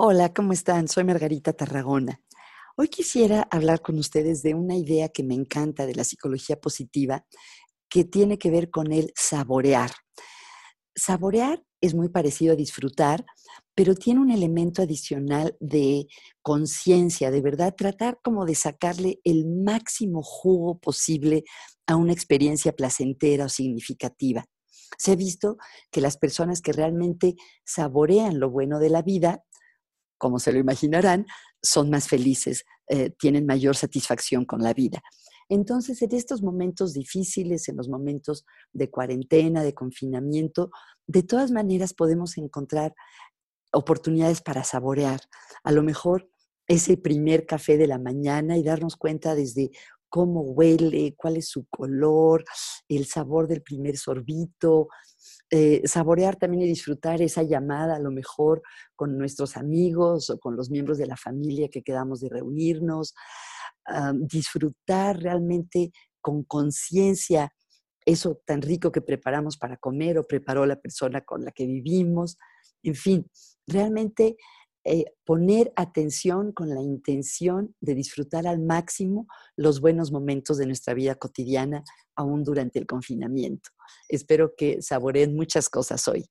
Hola, ¿cómo están? Soy Margarita Tarragona. Hoy quisiera hablar con ustedes de una idea que me encanta de la psicología positiva, que tiene que ver con el saborear. Saborear es muy parecido a disfrutar, pero tiene un elemento adicional de conciencia, de verdad, tratar como de sacarle el máximo jugo posible a una experiencia placentera o significativa. Se ha visto que las personas que realmente saborean lo bueno de la vida como se lo imaginarán, son más felices, eh, tienen mayor satisfacción con la vida. Entonces, en estos momentos difíciles, en los momentos de cuarentena, de confinamiento, de todas maneras podemos encontrar oportunidades para saborear. A lo mejor ese primer café de la mañana y darnos cuenta desde cómo huele, cuál es su color, el sabor del primer sorbito, eh, saborear también y disfrutar esa llamada a lo mejor con nuestros amigos o con los miembros de la familia que quedamos de reunirnos, ah, disfrutar realmente con conciencia eso tan rico que preparamos para comer o preparó la persona con la que vivimos, en fin, realmente eh, poner atención con la intención de disfrutar al máximo los buenos momentos de nuestra vida cotidiana, aún durante el confinamiento. Espero que saboreen muchas cosas hoy.